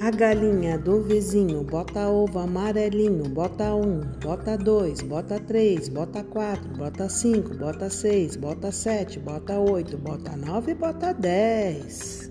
A galinha do vizinho bota ovo amarelinho, bota um, bota dois, bota três, bota quatro, bota cinco, bota seis, bota sete, bota oito, bota nove, bota dez.